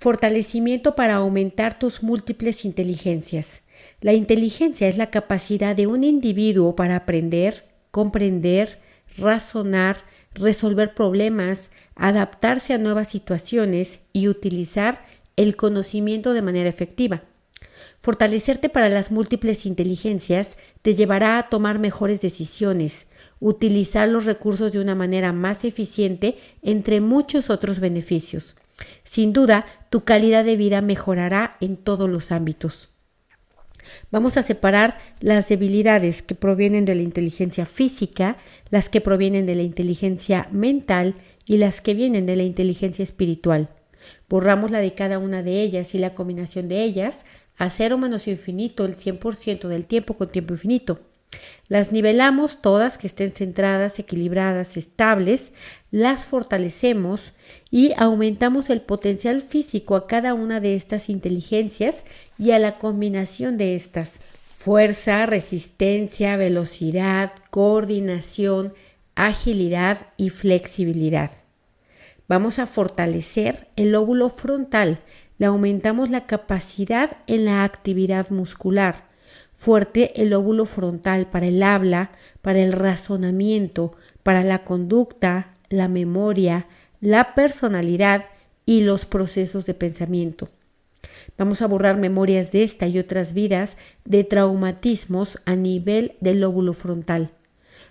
Fortalecimiento para aumentar tus múltiples inteligencias. La inteligencia es la capacidad de un individuo para aprender, comprender, razonar, resolver problemas, adaptarse a nuevas situaciones y utilizar el conocimiento de manera efectiva. Fortalecerte para las múltiples inteligencias te llevará a tomar mejores decisiones, utilizar los recursos de una manera más eficiente, entre muchos otros beneficios. Sin duda, tu calidad de vida mejorará en todos los ámbitos. Vamos a separar las debilidades que provienen de la inteligencia física, las que provienen de la inteligencia mental y las que vienen de la inteligencia espiritual. Borramos la de cada una de ellas y la combinación de ellas a cero menos infinito el 100% del tiempo con tiempo infinito. Las nivelamos todas que estén centradas, equilibradas, estables, las fortalecemos y aumentamos el potencial físico a cada una de estas inteligencias y a la combinación de estas. Fuerza, resistencia, velocidad, coordinación, agilidad y flexibilidad. Vamos a fortalecer el lóbulo frontal, le aumentamos la capacidad en la actividad muscular fuerte el lóbulo frontal para el habla, para el razonamiento, para la conducta, la memoria, la personalidad y los procesos de pensamiento. Vamos a borrar memorias de esta y otras vidas de traumatismos a nivel del lóbulo frontal.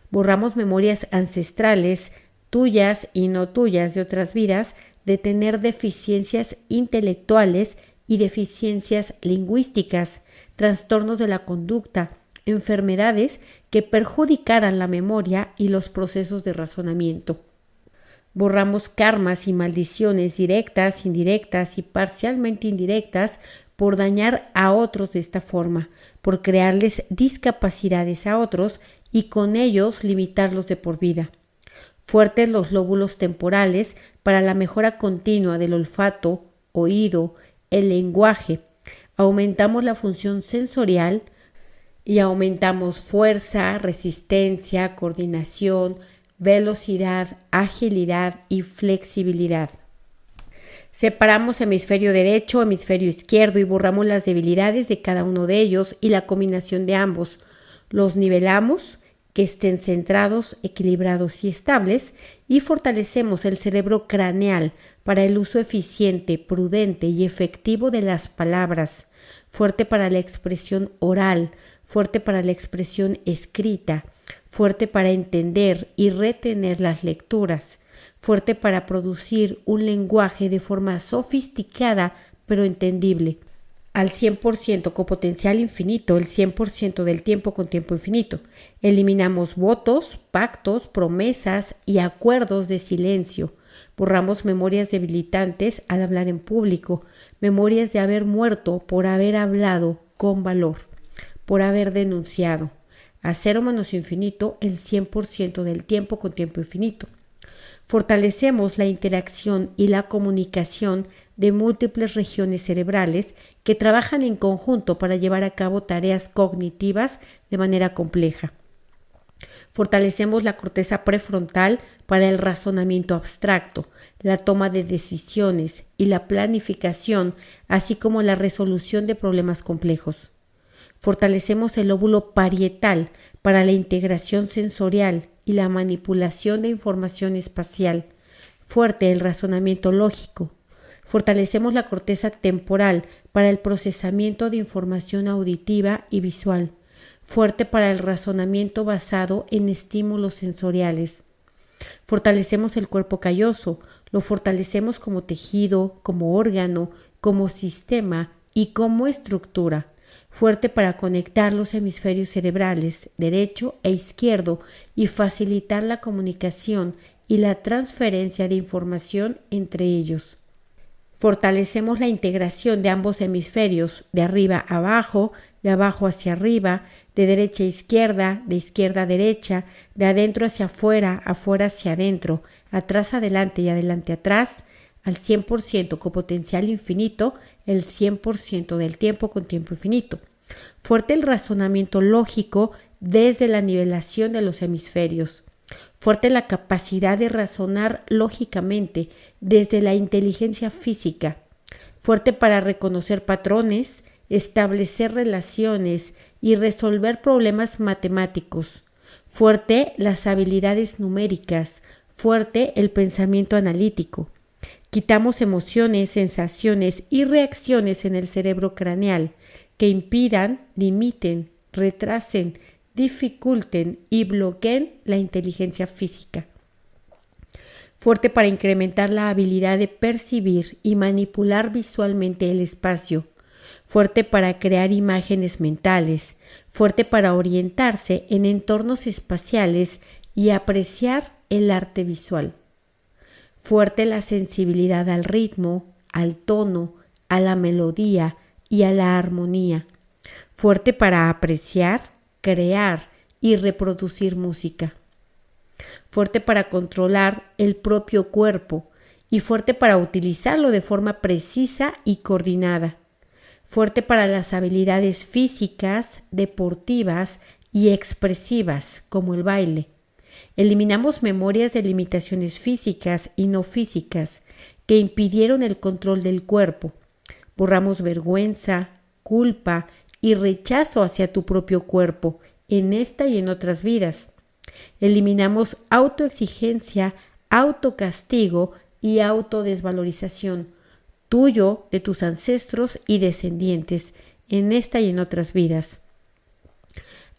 Borramos memorias ancestrales, tuyas y no tuyas de otras vidas, de tener deficiencias intelectuales y deficiencias lingüísticas, trastornos de la conducta, enfermedades que perjudicaran la memoria y los procesos de razonamiento. Borramos karmas y maldiciones directas, indirectas y parcialmente indirectas por dañar a otros de esta forma, por crearles discapacidades a otros y con ellos limitarlos de por vida. Fuertes los lóbulos temporales para la mejora continua del olfato, oído, el lenguaje, aumentamos la función sensorial y aumentamos fuerza, resistencia, coordinación, velocidad, agilidad y flexibilidad. Separamos hemisferio derecho, hemisferio izquierdo y borramos las debilidades de cada uno de ellos y la combinación de ambos. Los nivelamos, que estén centrados, equilibrados y estables, y fortalecemos el cerebro craneal para el uso eficiente, prudente y efectivo de las palabras, fuerte para la expresión oral, fuerte para la expresión escrita, fuerte para entender y retener las lecturas, fuerte para producir un lenguaje de forma sofisticada pero entendible, al 100% con potencial infinito, el 100% del tiempo con tiempo infinito. Eliminamos votos, pactos, promesas y acuerdos de silencio. Borramos memorias debilitantes al hablar en público, memorias de haber muerto por haber hablado con valor, por haber denunciado. A cero menos infinito el 100% del tiempo con tiempo infinito. Fortalecemos la interacción y la comunicación de múltiples regiones cerebrales que trabajan en conjunto para llevar a cabo tareas cognitivas de manera compleja. Fortalecemos la corteza prefrontal para el razonamiento abstracto, la toma de decisiones y la planificación, así como la resolución de problemas complejos. Fortalecemos el lóbulo parietal para la integración sensorial y la manipulación de información espacial. Fuerte el razonamiento lógico. Fortalecemos la corteza temporal para el procesamiento de información auditiva y visual fuerte para el razonamiento basado en estímulos sensoriales. Fortalecemos el cuerpo calloso, lo fortalecemos como tejido, como órgano, como sistema y como estructura, fuerte para conectar los hemisferios cerebrales derecho e izquierdo y facilitar la comunicación y la transferencia de información entre ellos. Fortalecemos la integración de ambos hemisferios, de arriba a abajo, de abajo hacia arriba, de derecha a izquierda, de izquierda a derecha, de adentro hacia afuera, afuera hacia adentro, atrás adelante y adelante atrás, al 100% con potencial infinito, el 100% del tiempo con tiempo infinito. Fuerte el razonamiento lógico desde la nivelación de los hemisferios. Fuerte la capacidad de razonar lógicamente desde la inteligencia física fuerte para reconocer patrones, establecer relaciones y resolver problemas matemáticos, fuerte las habilidades numéricas, fuerte el pensamiento analítico. Quitamos emociones, sensaciones y reacciones en el cerebro craneal que impidan, limiten, retrasen, dificulten y bloqueen la inteligencia física. Fuerte para incrementar la habilidad de percibir y manipular visualmente el espacio. Fuerte para crear imágenes mentales. Fuerte para orientarse en entornos espaciales y apreciar el arte visual. Fuerte la sensibilidad al ritmo, al tono, a la melodía y a la armonía. Fuerte para apreciar, crear y reproducir música. Fuerte para controlar el propio cuerpo y fuerte para utilizarlo de forma precisa y coordinada. Fuerte para las habilidades físicas, deportivas y expresivas como el baile Eliminamos memorias de limitaciones físicas y no físicas que impidieron el control del cuerpo. Borramos vergüenza, culpa y rechazo hacia tu propio cuerpo en esta y en otras vidas. Eliminamos autoexigencia, autocastigo y autodesvalorización tuyo, de tus ancestros y descendientes en esta y en otras vidas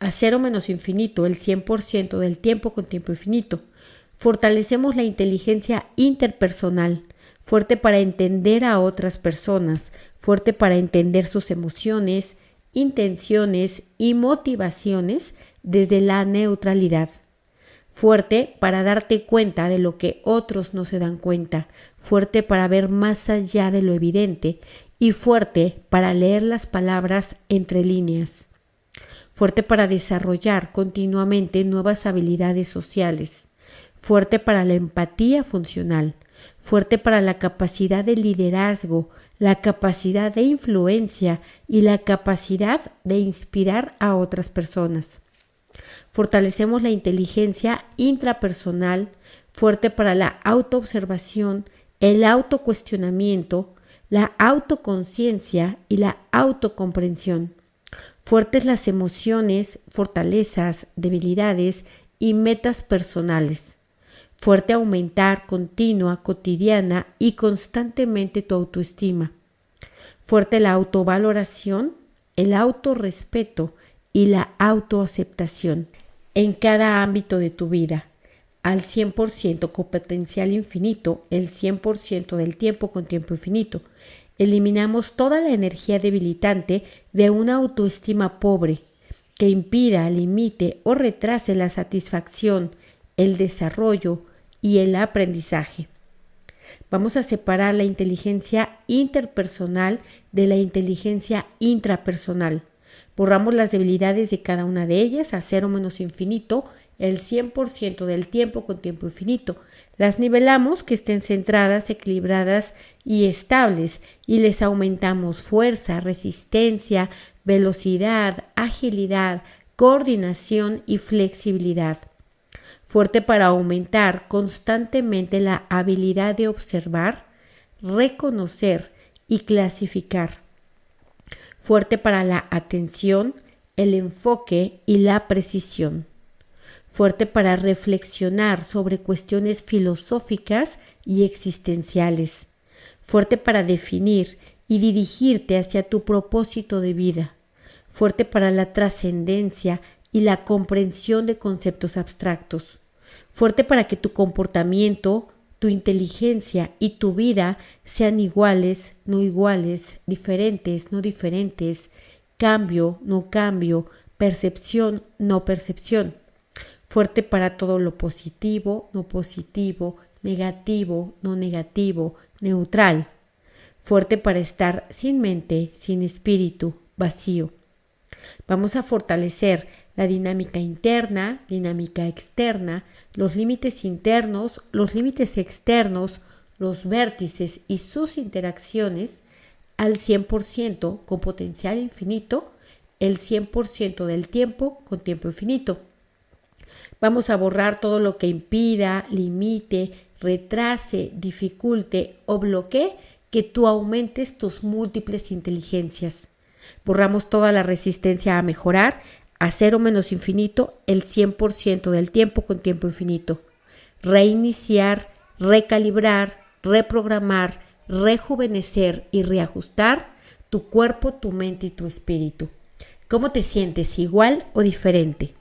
a cero menos infinito, el 100% del tiempo con tiempo infinito. Fortalecemos la inteligencia interpersonal, fuerte para entender a otras personas, fuerte para entender sus emociones, intenciones y motivaciones desde la neutralidad. Fuerte para darte cuenta de lo que otros no se dan cuenta, fuerte para ver más allá de lo evidente. Y fuerte para leer las palabras entre líneas. Fuerte para desarrollar continuamente nuevas habilidades sociales, fuerte para la empatía funcional, fuerte para la capacidad de liderazgo, la capacidad de influencia y la capacidad de inspirar a otras personas. Fortalecemos la inteligencia intrapersonal, fuerte para la autoobservación, el autocuestionamiento, la autoconciencia y la autocomprensión fuertes las emociones, fortalezas, debilidades y metas personales. Fuerte aumentar continua, cotidiana y constantemente tu autoestima. Fuerte la autovaloración, el autorrespeto y la autoaceptación en cada ámbito de tu vida. Al 100% con potencial infinito, el 100% del tiempo con tiempo infinito eliminamos toda la energía debilitante de una autoestima pobre que impida, limite o retrase la satisfacción, el desarrollo y el aprendizaje. Vamos a separar la inteligencia interpersonal de la inteligencia intrapersonal. Borramos las debilidades de cada una de ellas a cero menos infinito el 100% del tiempo con tiempo infinito. Las nivelamos que estén centradas, equilibradas y estables y les aumentamos fuerza, resistencia, velocidad, agilidad, coordinación y flexibilidad. Fuerte para aumentar constantemente la habilidad de observar, reconocer y clasificar. Fuerte para la atención, el enfoque y la precisión. Fuerte para reflexionar sobre cuestiones filosóficas y existenciales, fuerte para definir y dirigirte hacia tu propósito de vida, fuerte para la trascendencia y la comprensión de conceptos abstractos, fuerte para que tu comportamiento, tu inteligencia y tu vida sean iguales, no iguales, diferentes, no diferentes, cambio, no cambio, percepción, no percepción. Fuerte para todo lo positivo, no positivo, negativo, no negativo, neutral, fuerte para estar sin mente, sin espíritu, vacío. Vamos a fortalecer la dinámica interna, dinámica externa, los límites internos, los límites externos, los vértices y sus interacciones al 100% con potencial infinito, el 100% del tiempo con tiempo infinito. Vamos a borrar todo lo que impida, limite, retrase, dificulte o bloquee que tú aumentes tus múltiples inteligencias. Borramos toda la resistencia a mejorar a cero menos infinito el 100% del tiempo con tiempo infinito. Reiniciar, recalibrar, reprogramar, rejuvenecer y reajustar tu cuerpo, tu mente y tu espíritu. ¿Cómo te sientes? ¿Igual o diferente?